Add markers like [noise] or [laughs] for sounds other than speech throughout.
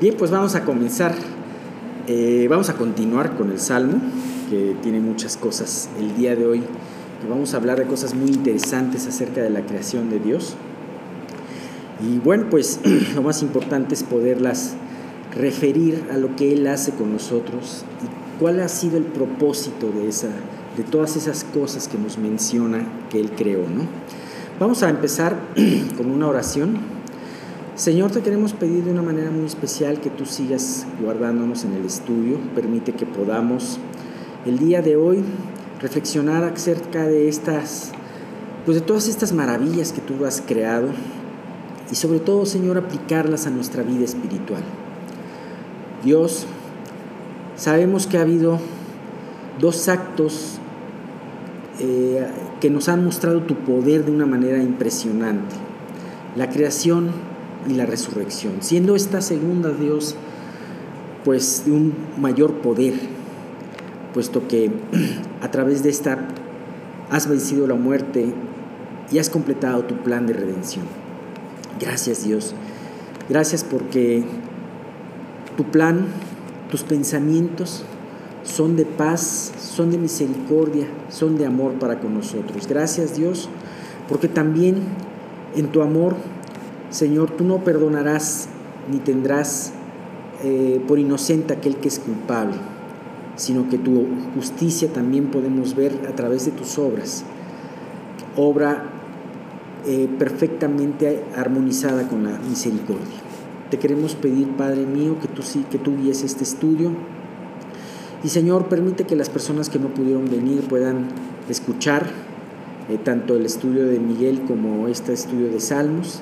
Bien, pues vamos a comenzar, eh, vamos a continuar con el Salmo, que tiene muchas cosas el día de hoy. Vamos a hablar de cosas muy interesantes acerca de la creación de Dios. Y bueno, pues [clears throat] lo más importante es poderlas referir a lo que Él hace con nosotros y cuál ha sido el propósito de, esa, de todas esas cosas que nos menciona que Él creó. ¿no? Vamos a empezar [clears throat] con una oración Señor, te queremos pedir de una manera muy especial que tú sigas guardándonos en el estudio. Permite que podamos el día de hoy reflexionar acerca de estas, pues de todas estas maravillas que tú has creado y sobre todo, Señor, aplicarlas a nuestra vida espiritual. Dios, sabemos que ha habido dos actos eh, que nos han mostrado tu poder de una manera impresionante. La creación y la resurrección, siendo esta segunda Dios pues de un mayor poder, puesto que [clears throat] a través de esta has vencido la muerte y has completado tu plan de redención. Gracias Dios, gracias porque tu plan, tus pensamientos son de paz, son de misericordia, son de amor para con nosotros. Gracias Dios, porque también en tu amor Señor, tú no perdonarás ni tendrás eh, por inocente aquel que es culpable, sino que tu justicia también podemos ver a través de tus obras, obra eh, perfectamente armonizada con la misericordia. Te queremos pedir, Padre mío, que tú sí, que tú guíes este estudio. Y Señor, permite que las personas que no pudieron venir puedan escuchar eh, tanto el estudio de Miguel como este estudio de Salmos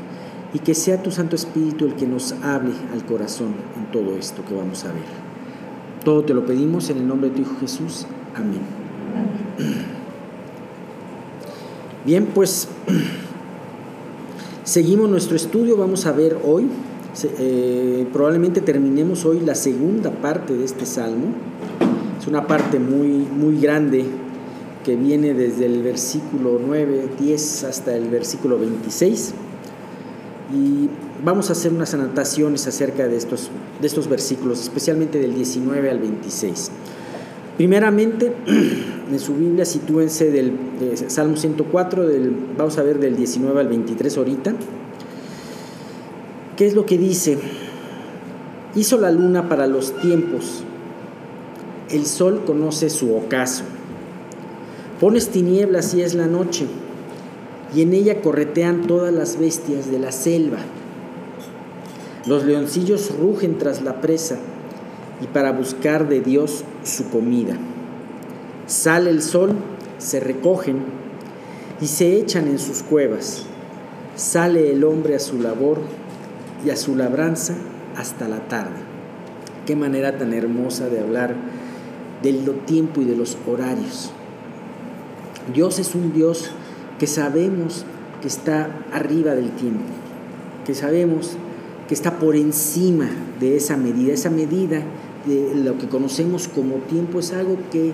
y que sea tu Santo Espíritu el que nos hable al corazón en todo esto que vamos a ver. Todo te lo pedimos en el nombre de tu Hijo Jesús. Amén. [clears throat] Bien, pues [clears throat] seguimos nuestro estudio, vamos a ver hoy, eh, probablemente terminemos hoy la segunda parte de este salmo. Es una parte muy, muy grande que viene desde el versículo 9, 10 hasta el versículo 26 y vamos a hacer unas anotaciones acerca de estos, de estos versículos, especialmente del 19 al 26. Primeramente, [clears throat] en su Biblia sitúense del Salmo 104, del, vamos a ver del 19 al 23 ahorita. ¿Qué es lo que dice? Hizo la luna para los tiempos, el sol conoce su ocaso. Pones tinieblas y es la noche y en ella corretean todas las bestias de la selva. Los leoncillos rugen tras la presa y para buscar de Dios su comida. Sale el sol, se recogen y se echan en sus cuevas. Sale el hombre a su labor y a su labranza hasta la tarde. Qué manera tan hermosa de hablar del tiempo y de los horarios. Dios es un Dios que sabemos que está arriba del tiempo, que sabemos que está por encima de esa medida. Esa medida de lo que conocemos como tiempo es algo que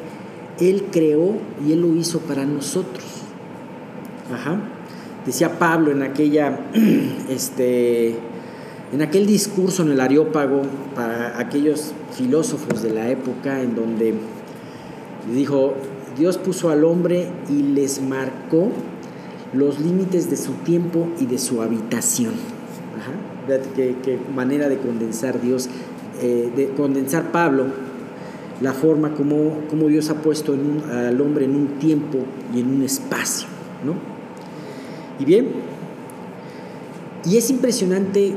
Él creó y Él lo hizo para nosotros. Decía Pablo en aquella, [clears throat] este, en aquel discurso en el Areópago para aquellos filósofos de la época en donde dijo, Dios puso al hombre y les marcó los límites de su tiempo y de su habitación. Ajá. Qué, manera de condensar Dios, eh, de condensar Pablo, la forma como, Dios ha puesto al hombre en un tiempo y en un espacio. ¿no? Y bien, y es impresionante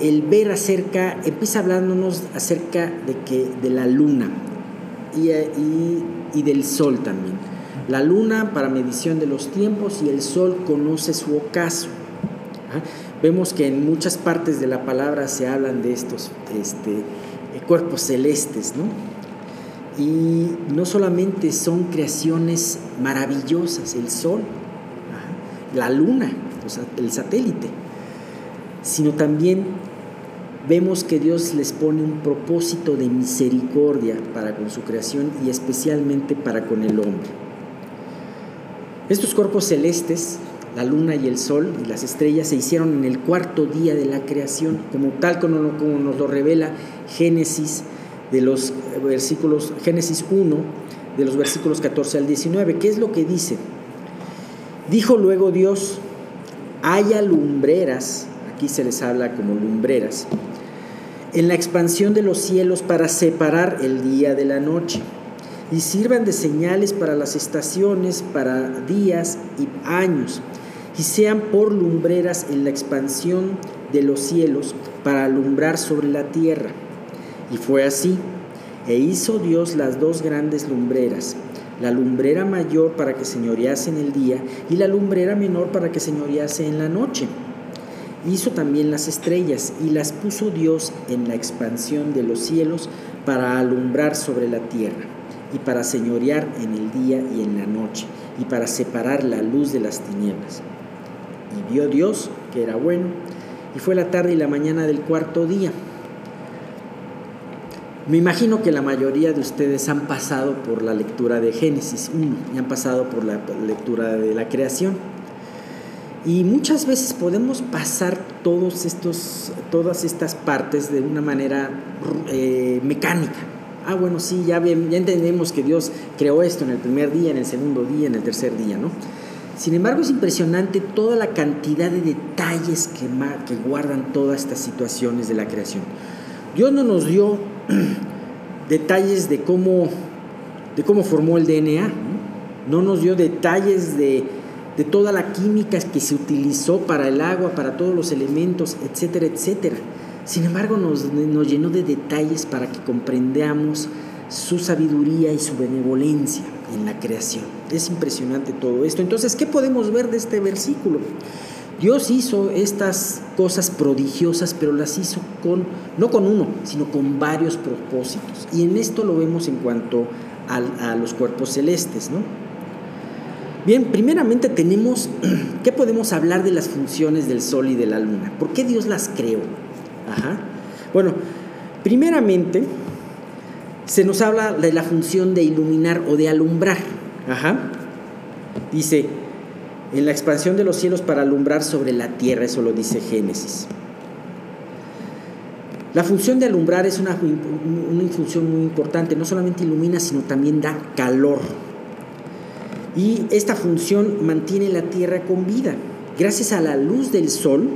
el ver acerca, empieza hablándonos acerca de, que, de la luna y, y, y del sol también la luna para medición de los tiempos y el sol conoce su ocaso. Vemos que en muchas partes de la palabra se hablan de estos este, eh, cuerpos celestes, ¿no? Y no solamente son creaciones maravillosas, el sol, la luna, el satélite, sino también vemos que Dios les pone un propósito de misericordia para con su creación y especialmente para con el hombre. Estos cuerpos celestes la luna y el sol y las estrellas se hicieron en el cuarto día de la creación, como tal como, nos lo revela Génesis de los versículos Génesis 1 de los versículos 14 al 19. ¿Qué es lo que dice? Dijo luego Dios, haya lumbreras, aquí se les habla como lumbreras, en la expansión de los cielos para separar el día de la noche y sirvan de señales para las estaciones, para días y años, y sean por lumbreras en la expansión de los cielos para alumbrar sobre la tierra. Y fue así, e hizo Dios las dos grandes lumbreras, la lumbrera mayor para que señorease en el día y la lumbrera menor para que señorease en la noche. Hizo también las estrellas y las puso Dios en la expansión de los cielos para alumbrar sobre la tierra y para señorear en el día y en la noche y para separar la luz de las tinieblas. Y vio Dios que era bueno y fue la tarde y la mañana del cuarto día. Me imagino que la mayoría de ustedes han pasado por la lectura de Génesis 1 y han pasado por la lectura de la creación. Y muchas veces podemos pasar todos estos, todas estas partes de una manera eh, mecánica. Ah, bueno, sí, ya, ya entendemos que Dios creó esto en el primer día, en el segundo día, en el tercer día, ¿no? Sin embargo, es impresionante toda la cantidad de detalles que, que guardan todas estas situaciones de la creación. Dios no nos dio [clears throat] detalles de cómo, de cómo formó el DNA, no nos dio detalles de de toda la química que se utilizó para el agua, para todos los elementos, etcétera, etcétera. Sin embargo, nos, llenó de detalles para que comprendamos su sabiduría y su benevolencia en la creación. Es impresionante todo esto. Entonces, ¿qué podemos ver de este versículo? Dios hizo estas cosas prodigiosas, pero las hizo con, no con uno, sino con varios propósitos. Y en esto lo vemos en cuanto a, a los cuerpos celestes, ¿no? Bien, primeramente tenemos, [clears throat] ¿qué podemos hablar de las funciones del Sol y de la Luna? ¿Por qué Dios las creó? Ajá. Bueno, primeramente se nos habla de la función de iluminar o de alumbrar. Ajá. Dice, en la expansión de los cielos para alumbrar sobre la tierra, eso lo dice Génesis. La función de alumbrar es una, una función muy importante, no solamente ilumina, sino también da calor y esta función mantiene la Tierra con vida. Gracias a la luz del Sol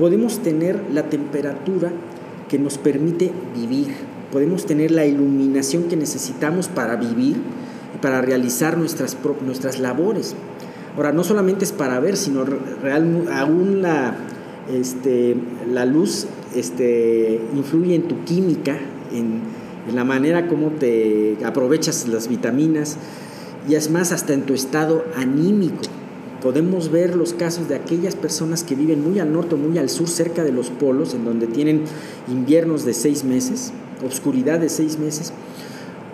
podemos tener la temperatura que nos permite vivir, podemos tener la iluminación que necesitamos para vivir y para realizar nuestras, nuestras labores. Ahora, no solamente es para ver, sino real, aún la, este, la luz este, influye en tu química, en, en la manera como te aprovechas las vitaminas, y es más, hasta en tu estado anímico. Podemos ver los casos de aquellas personas que viven muy al norte o muy al sur, cerca de los polos, en donde tienen inviernos de seis meses, oscuridad de seis meses,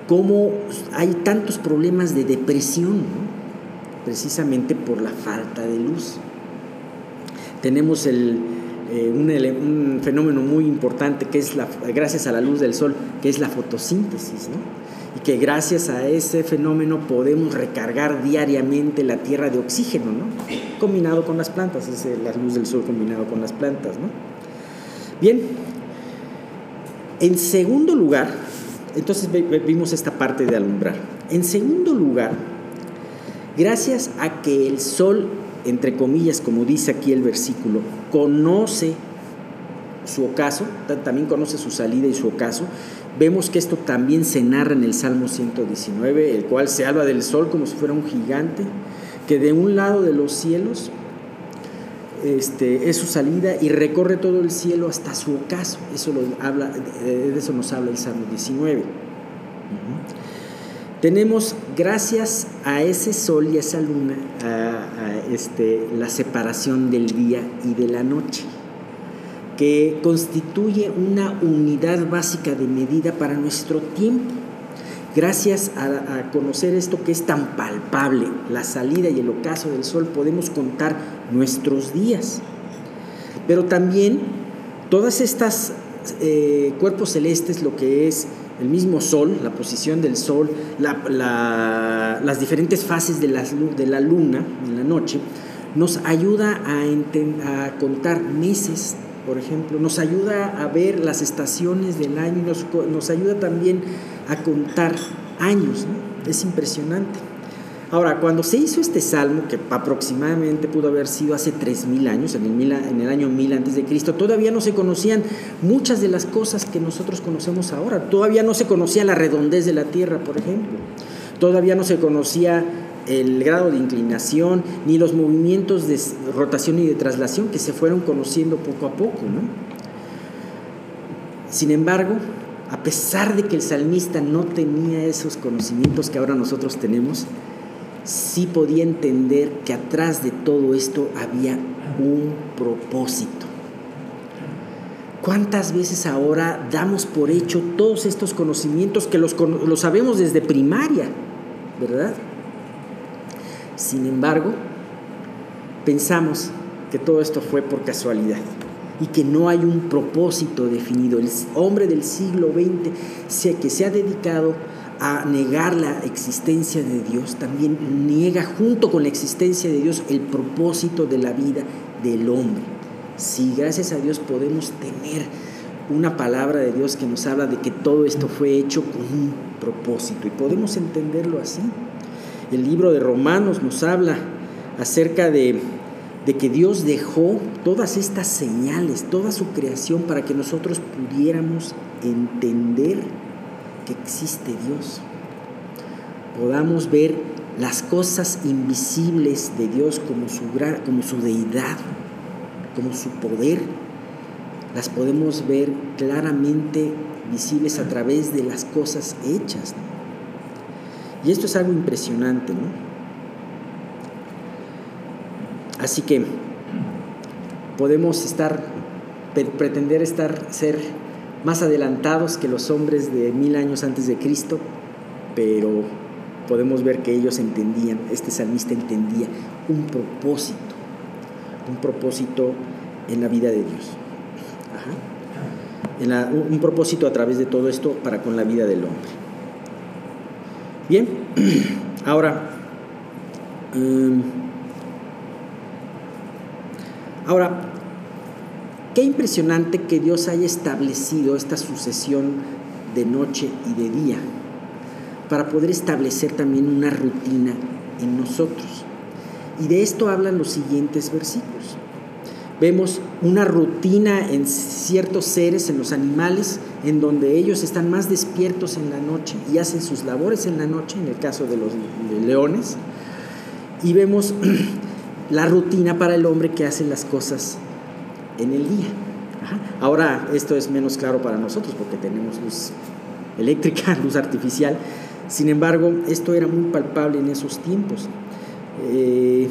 cómo hay tantos problemas de depresión, precisamente por la falta de luz. Tenemos eh, un, un, fenómeno muy importante que es la, gracias a la luz del sol, que es la fotosíntesis, ¿no? Y que gracias a ese fenómeno podemos recargar diariamente la tierra de oxígeno, ¿no? Combinado con las plantas, es la luz del sol combinado con las plantas, ¿no? Bien, en segundo lugar, entonces vimos esta parte de alumbrar. En segundo lugar, gracias a que el sol, entre comillas, como dice aquí el versículo, conoce su ocaso, también conoce su salida y su ocaso, Vemos que esto también se narra en el Salmo 119, el cual se habla del sol como si fuera un gigante, que de un lado de los cielos este, es su salida y recorre todo el cielo hasta su ocaso. Eso lo habla, de eso nos habla el Salmo 19. Tenemos, gracias a ese sol y a esa luna, este, la separación del día y de la noche que constituye una unidad básica de medida para nuestro tiempo. Gracias a, conocer esto que es tan palpable, la salida y el ocaso del sol, podemos contar nuestros días. Pero también todas estas eh, cuerpos celestes, lo que es el mismo sol, la posición del sol, las diferentes fases de la, luna en la noche, nos ayuda a, a contar meses, por ejemplo, nos ayuda a ver las estaciones del año, nos, nos ayuda también a contar años, es impresionante. Ahora, cuando se hizo este salmo, que aproximadamente pudo haber sido hace 3.000 años, en el, en el año 1000 antes de Cristo, todavía no se conocían muchas de las cosas que nosotros conocemos ahora. Todavía no se conocía la redondez de la tierra, por ejemplo. Todavía no se conocía el grado de inclinación, ni los movimientos de rotación y de traslación que se fueron conociendo poco a poco. Sin embargo, a pesar de que el salmista no tenía esos conocimientos que ahora nosotros tenemos, sí podía entender que atrás de todo esto había un propósito. ¿Cuántas veces ahora damos por hecho todos estos conocimientos que los, los sabemos desde primaria, verdad? Sin embargo, pensamos que todo esto fue por casualidad y que no hay un propósito definido. El hombre del siglo XX que se ha dedicado a negar la existencia de Dios, también niega junto con la existencia de Dios el propósito de la vida del hombre. Si gracias a Dios podemos tener una palabra de Dios que nos habla de que todo esto fue hecho con un propósito y podemos entenderlo así. El libro de Romanos nos habla acerca de, que Dios dejó todas estas señales, toda su creación para que nosotros pudiéramos entender que existe Dios. Podamos ver las cosas invisibles de Dios como su, como su deidad, como su poder. Las podemos ver claramente visibles a través de las cosas hechas. Y esto es algo impresionante, ¿no? Así que podemos estar, pretender estar, ser más adelantados que los hombres de mil años antes de Cristo, pero podemos ver que ellos entendían, este salmista entendía un propósito, un propósito en la vida de Dios. un propósito a través de todo esto para con la vida del hombre. Bien, [clears throat] ahora, em, ahora, Qué impresionante que Dios haya establecido esta sucesión de noche y de día para poder establecer también una rutina en nosotros. Y de esto hablan los siguientes versículos. Vemos una rutina en ciertos seres, en los animales, en donde ellos están más despiertos en la noche y hacen sus labores en la noche, en el caso de los leones. Y vemos [clears throat] la rutina para el hombre que hace las cosas en el día. Ahora esto es menos claro para nosotros porque tenemos luz eléctrica, [laughs] luz artificial. Sin embargo, esto era muy palpable en esos tiempos. Eh,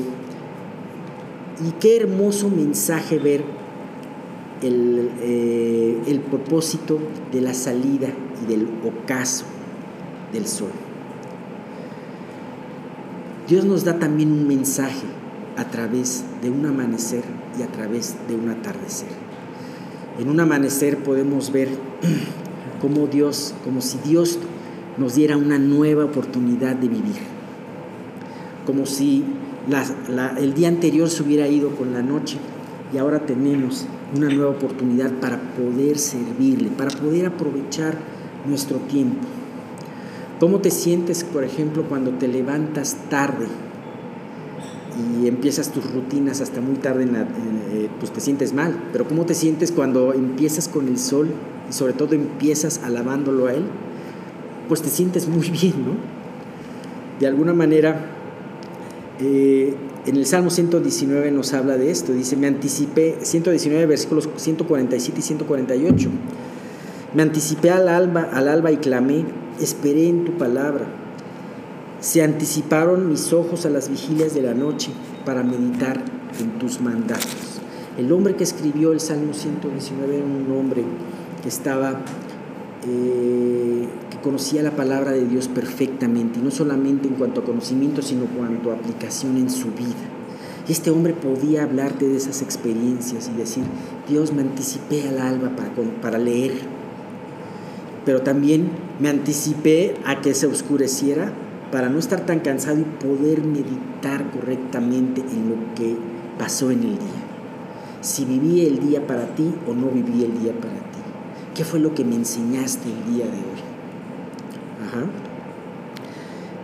y qué hermoso mensaje ver el, eh, el propósito de la salida y del ocaso del sol. Dios nos da también un mensaje a través de un amanecer y a través de un atardecer. En un amanecer podemos ver [clears throat] como Dios, como si Dios nos diera una nueva oportunidad de vivir, como si el día anterior se hubiera ido con la noche y ahora tenemos una nueva oportunidad para poder servirle, para poder aprovechar nuestro tiempo. ¿Cómo te sientes, por ejemplo, cuando te levantas tarde y empiezas tus rutinas hasta muy tarde, en eh, pues te sientes mal. Pero ¿cómo te sientes cuando empiezas con el sol y sobre todo empiezas alabándolo a Él? Pues te sientes muy bien, ¿no? De alguna manera, eh, en el Salmo 119 nos habla de esto. Dice, me anticipé, 119 versículos 147 y 148. Me anticipé al alba, al alba y clamé, esperé en tu palabra se anticiparon mis ojos a las vigilias de la noche para meditar en tus mandatos. El hombre que escribió el Salmo 119 era un hombre que estaba, eh, que conocía la palabra de Dios perfectamente, y no solamente en cuanto a conocimiento, sino cuanto a aplicación en su vida. Y este hombre podía hablarte de esas experiencias y decir, Dios me anticipé al alba para, para leer, pero también me anticipé a que se oscureciera para no estar tan cansado y poder meditar correctamente en lo que pasó en el día. Si viví el día para ti o no viví el día para ti. ¿Qué fue lo que me enseñaste el día de hoy? Ajá.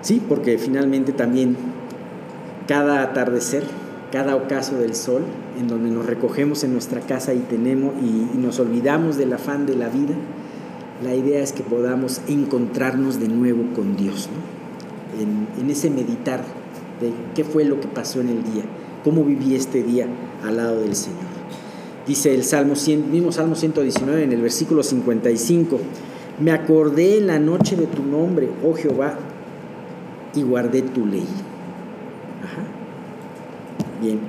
Sí, porque finalmente también cada atardecer, cada ocaso del sol, en donde nos recogemos en nuestra casa y tenemos y, nos olvidamos del afán de la vida, la idea es que podamos encontrarnos de nuevo con Dios, en, en ese meditar de qué fue lo que pasó en el día, cómo viví este día al lado del Señor. Dice el Salmo 100, mismo Salmo 119 en el versículo 55, me acordé en la noche de tu nombre, oh Jehová, y guardé tu ley. Ajá. Bien.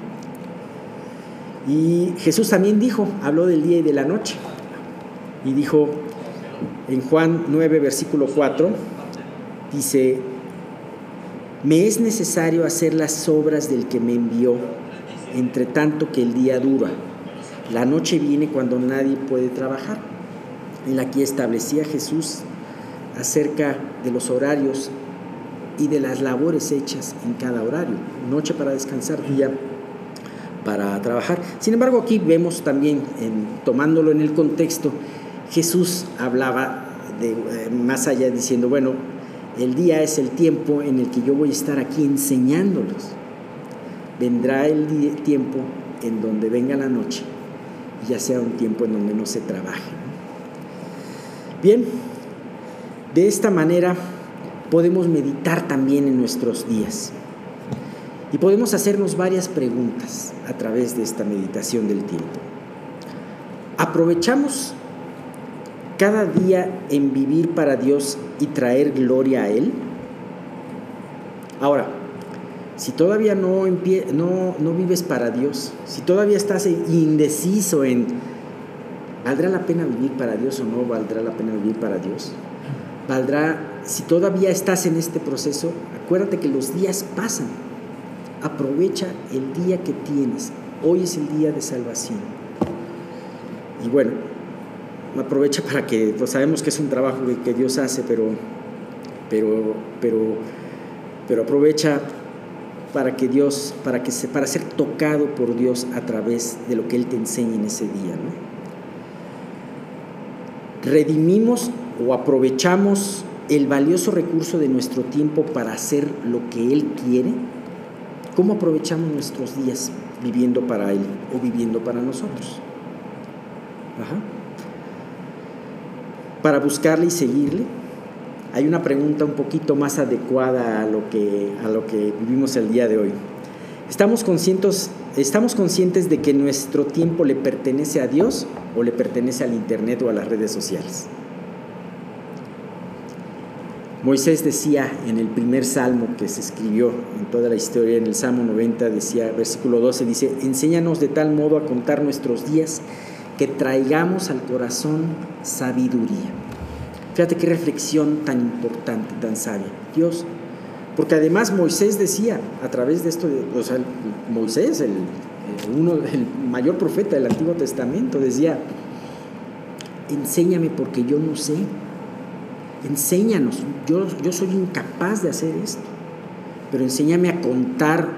Y Jesús también dijo, habló del día y de la noche. Y dijo en Juan 9, versículo 4, dice, me es necesario hacer las obras del que me envió, entre tanto que el día dura. La noche viene cuando nadie puede trabajar. En la que establecía Jesús acerca de los horarios y de las labores hechas en cada horario. Noche para descansar, día para trabajar. Sin embargo, aquí vemos también, tomándolo en el contexto, Jesús hablaba de, eh, más allá diciendo, bueno, el día es el tiempo en el que yo voy a estar aquí enseñándolos. Vendrá el tiempo en donde venga la noche, ya sea un tiempo en donde no se trabaje. Bien, de esta manera podemos meditar también en nuestros días y podemos hacernos varias preguntas a través de esta meditación del tiempo. ¿Aprovechamos cada día en vivir para Dios y traer gloria a Él? Ahora, si todavía no, no, no vives para Dios, si todavía estás indeciso en, ¿valdrá la pena vivir para Dios o no valdrá la pena vivir para Dios? ¿Valdrá, si todavía estás en este proceso, acuérdate que los días pasan. Aprovecha el día que tienes. Hoy es el día de salvación. Y bueno, aprovecha para que, pues sabemos que es un trabajo que, Dios hace, pero, pero, pero, pero aprovecha para que Dios, para, que se, para ser tocado por Dios a través de lo que Él te enseña en ese día. Redimimos o aprovechamos el valioso recurso de nuestro tiempo para hacer lo que Él quiere. ¿Cómo aprovechamos nuestros días viviendo para Él o viviendo para nosotros? Para buscarle y seguirle? Hay una pregunta un poquito más adecuada a lo que, a lo que vivimos el día de hoy. ¿Estamos conscientes, ¿Estamos conscientes de que nuestro tiempo le pertenece a Dios o le pertenece al Internet o a las redes sociales? Moisés decía en el primer salmo que se escribió en toda la historia, en el Salmo 90, decía, versículo 12, dice, enséñanos de tal modo a contar nuestros días que traigamos al corazón sabiduría. Fíjate qué reflexión tan importante, tan sabia. Dios, porque además Moisés decía, a través de esto, o sea, Moisés, el, uno, el mayor profeta del Antiguo Testamento, decía, enséñame porque yo no sé, enséñanos, yo, yo soy incapaz de hacer esto, pero enséñame a contar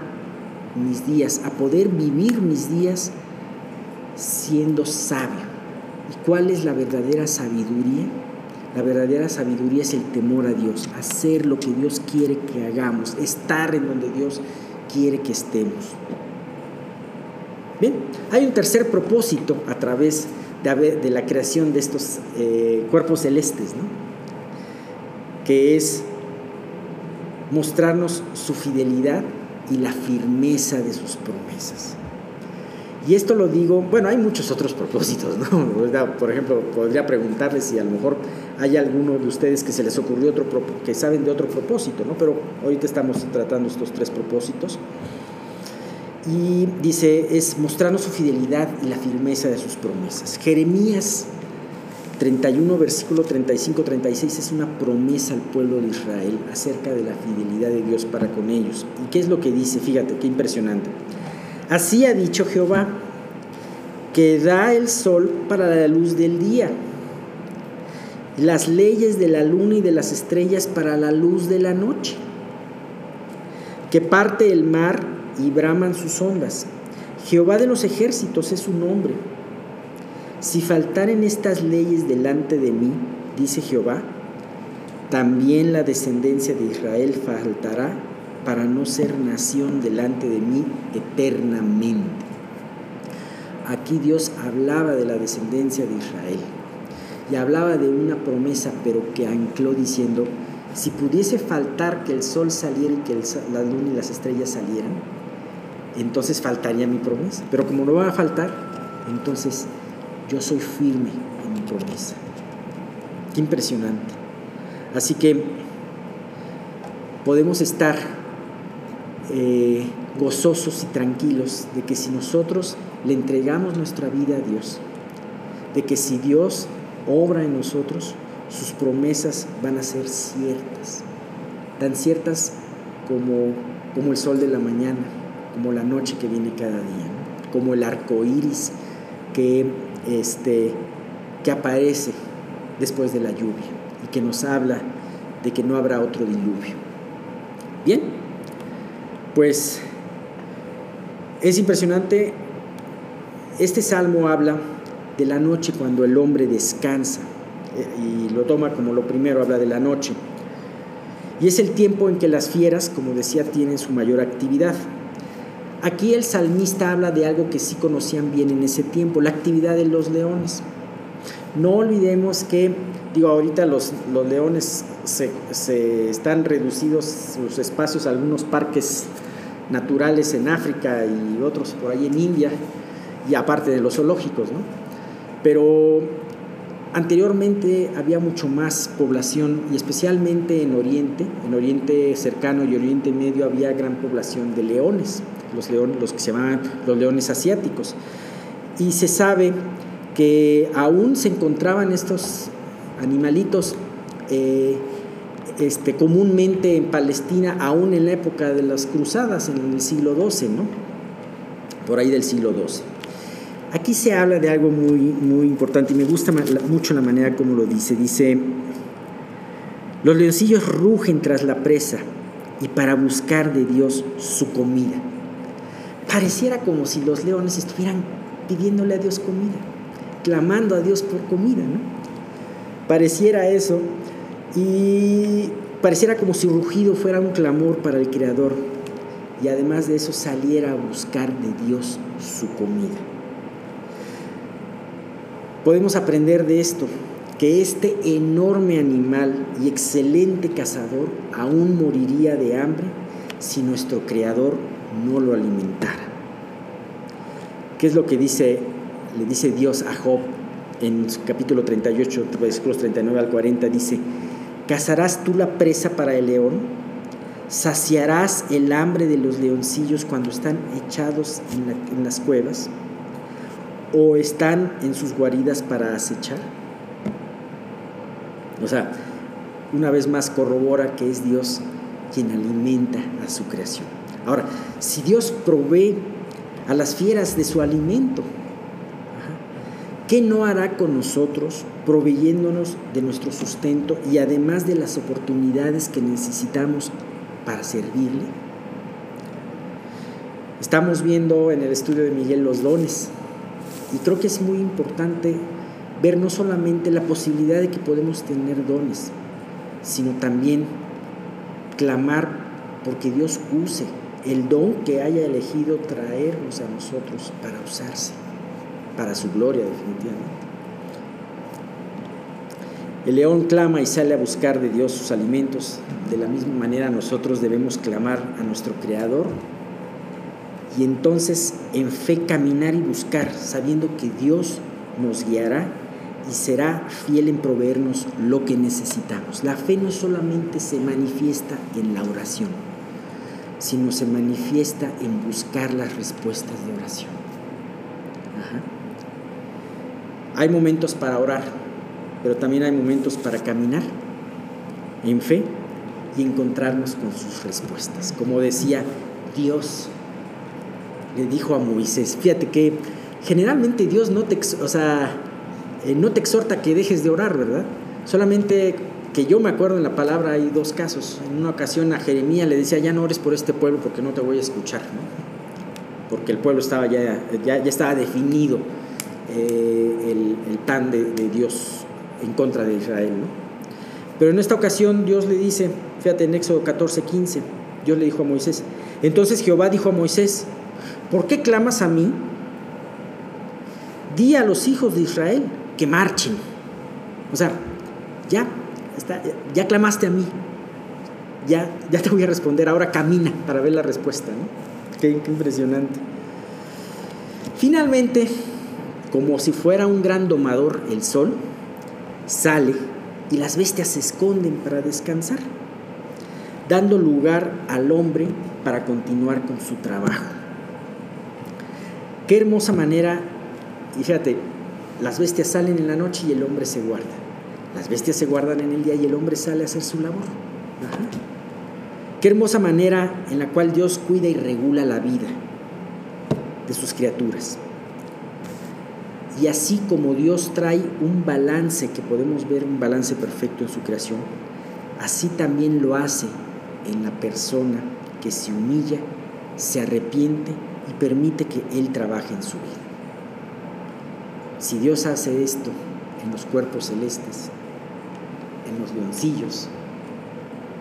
mis días, a poder vivir mis días siendo sabio. ¿Y cuál es la verdadera sabiduría? La verdadera sabiduría es el temor a Dios, hacer lo que Dios quiere que hagamos, estar en donde Dios quiere que estemos. Bien, hay un tercer propósito a través de, la creación de estos eh, cuerpos celestes, ¿no? que es mostrarnos su fidelidad y la firmeza de sus promesas. Y esto lo digo, bueno, hay muchos otros propósitos, ¿no? [laughs] Por ejemplo, podría preguntarles si a lo mejor hay alguno de ustedes que se les ocurrió otro, que saben de otro propósito, ¿no? Pero ahorita estamos tratando estos tres propósitos. Y dice, es mostrarnos su fidelidad y la firmeza de sus promesas. Jeremías 31, versículo 35-36 es una promesa al pueblo de Israel acerca de la fidelidad de Dios para con ellos. ¿Y qué es lo que dice? Fíjate, qué impresionante. Así ha dicho Jehová, que da el sol para la luz del día, las leyes de la luna y de las estrellas para la luz de la noche, que parte el mar y braman sus ondas. Jehová de los ejércitos es su nombre. Si faltaren estas leyes delante de mí, dice Jehová, también la descendencia de Israel faltará para no ser nación delante de mí eternamente. Aquí Dios hablaba de la descendencia de Israel y hablaba de una promesa, pero que ancló diciendo, si pudiese faltar que el sol saliera y que la luna y las estrellas salieran, entonces faltaría mi promesa. Pero como no va a faltar, entonces yo soy firme en mi promesa. Qué impresionante. Así que podemos estar eh, gozosos y tranquilos de que si nosotros le entregamos nuestra vida a Dios, de que si Dios obra en nosotros, sus promesas van a ser ciertas, tan ciertas como, como el sol de la mañana, como la noche que viene cada día, como el arco iris que, este, que aparece después de la lluvia y que nos habla de que no habrá otro diluvio. Bien, pues es impresionante, este salmo habla de la noche cuando el hombre descansa eh, y lo toma como lo primero, habla de la noche. Y es el tiempo en que las fieras, como decía, tienen su mayor actividad. Aquí el salmista habla de algo que sí conocían bien en ese tiempo, la actividad de los leones. No olvidemos que, digo, ahorita los, los leones se, se, están reducidos sus espacios a algunos parques naturales en África y otros por ahí en India, y aparte de los zoológicos, ¿no? Pero anteriormente había mucho más población y especialmente en Oriente, en Oriente cercano y Oriente Medio había gran población de leones los leones, los que se llaman los leones asiáticos. Y se sabe que aún se encontraban estos animalitos eh, este, comúnmente en Palestina, aún en la época de las cruzadas, en el siglo XII, ¿no? por ahí del siglo XII. Aquí se habla de algo muy, muy importante y me gusta mucho la manera como lo dice. Dice, los leoncillos rugen tras la presa y para buscar de Dios su comida pareciera como si los leones estuvieran pidiéndole a Dios comida, clamando a Dios por comida, ¿no? Pareciera eso y pareciera como si rugido fuera un clamor para el Creador y además de eso saliera a buscar de Dios su comida. Podemos aprender de esto, que este enorme animal y excelente cazador aún moriría de hambre si nuestro Creador no lo alimentara. ¿Qué es lo que dice, le dice Dios a Job en su capítulo 38, versículos 39 al 40? Dice, ¿cazarás tú la presa para el león? ¿Saciarás el hambre de los leoncillos cuando están echados en, en las cuevas? ¿O están en sus guaridas para acechar? O sea, una vez más corrobora que es Dios quien alimenta a su creación. Ahora, si Dios provee a las fieras de su alimento, ¿qué no hará con nosotros proveyéndonos de nuestro sustento y además de las oportunidades que necesitamos para servirle? Estamos viendo en el estudio de Miguel los dones y creo que es muy importante ver no solamente la posibilidad de que podemos tener dones, sino también clamar porque Dios use el don que haya elegido traernos a nosotros para usarse, para su gloria definitivamente. El león clama y sale a buscar de Dios sus alimentos. De la misma manera nosotros debemos clamar a nuestro Creador y entonces en fe caminar y buscar, sabiendo que Dios nos guiará y será fiel en proveernos lo que necesitamos. La fe no solamente se manifiesta en la oración, sino se manifiesta en buscar las respuestas de oración. Hay momentos para orar, pero también hay momentos para caminar en fe y encontrarnos con sus respuestas. Como decía Dios, le dijo a Moisés, fíjate que generalmente Dios no te, o sea, eh, no te exhorta que dejes de orar, ¿verdad? Solamente que yo me acuerdo en la palabra hay dos casos. En una ocasión a Jeremías le decía, ya no ores por este pueblo porque no te voy a escuchar. porque el pueblo estaba ya, ya, estaba definido eh, el, plan de, Dios en contra de Israel. ¿no? Pero en esta ocasión Dios le dice, fíjate en Éxodo 14, 15, Dios le dijo a Moisés, entonces Jehová dijo a Moisés, ¿por qué clamas a mí? Di a los hijos de Israel que marchen. O sea, ya, ya clamaste a mí, ya, ya te voy a responder, ahora camina para ver la respuesta. ¿no? Qué impresionante. Finalmente, como si fuera un gran domador, el sol sale y las bestias se esconden para descansar, dando lugar al hombre para continuar con su trabajo. Qué hermosa manera, y fíjate, las bestias salen en la noche y el hombre se guarda. Las bestias se guardan en el día y el hombre sale a hacer su labor. Qué hermosa manera en la cual Dios cuida y regula la vida de sus criaturas. Y así como Dios trae un balance, que podemos ver un balance perfecto en su creación, así también lo hace en la persona que se humilla, se arrepiente y permite que Él trabaje en su vida. Si Dios hace esto en los cuerpos celestes, en los leoncillos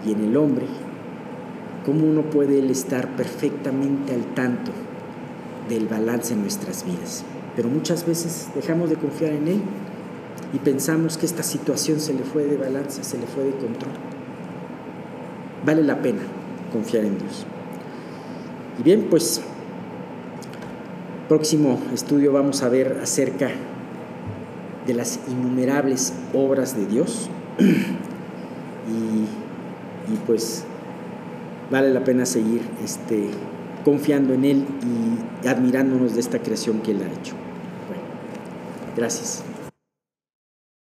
y en el hombre, ¿cómo uno puede Él estar perfectamente al tanto del balance en nuestras vidas? Pero muchas veces dejamos de confiar en Él y pensamos que esta situación se le fue de balance, se le fue de control. Vale la pena confiar en Dios. Y bien, pues próximo estudio vamos a ver acerca de las innumerables obras de Dios [clears throat] y, y pues vale la pena seguir este, confiando en Él y admirándonos de esta creación que Él ha hecho. Gracias.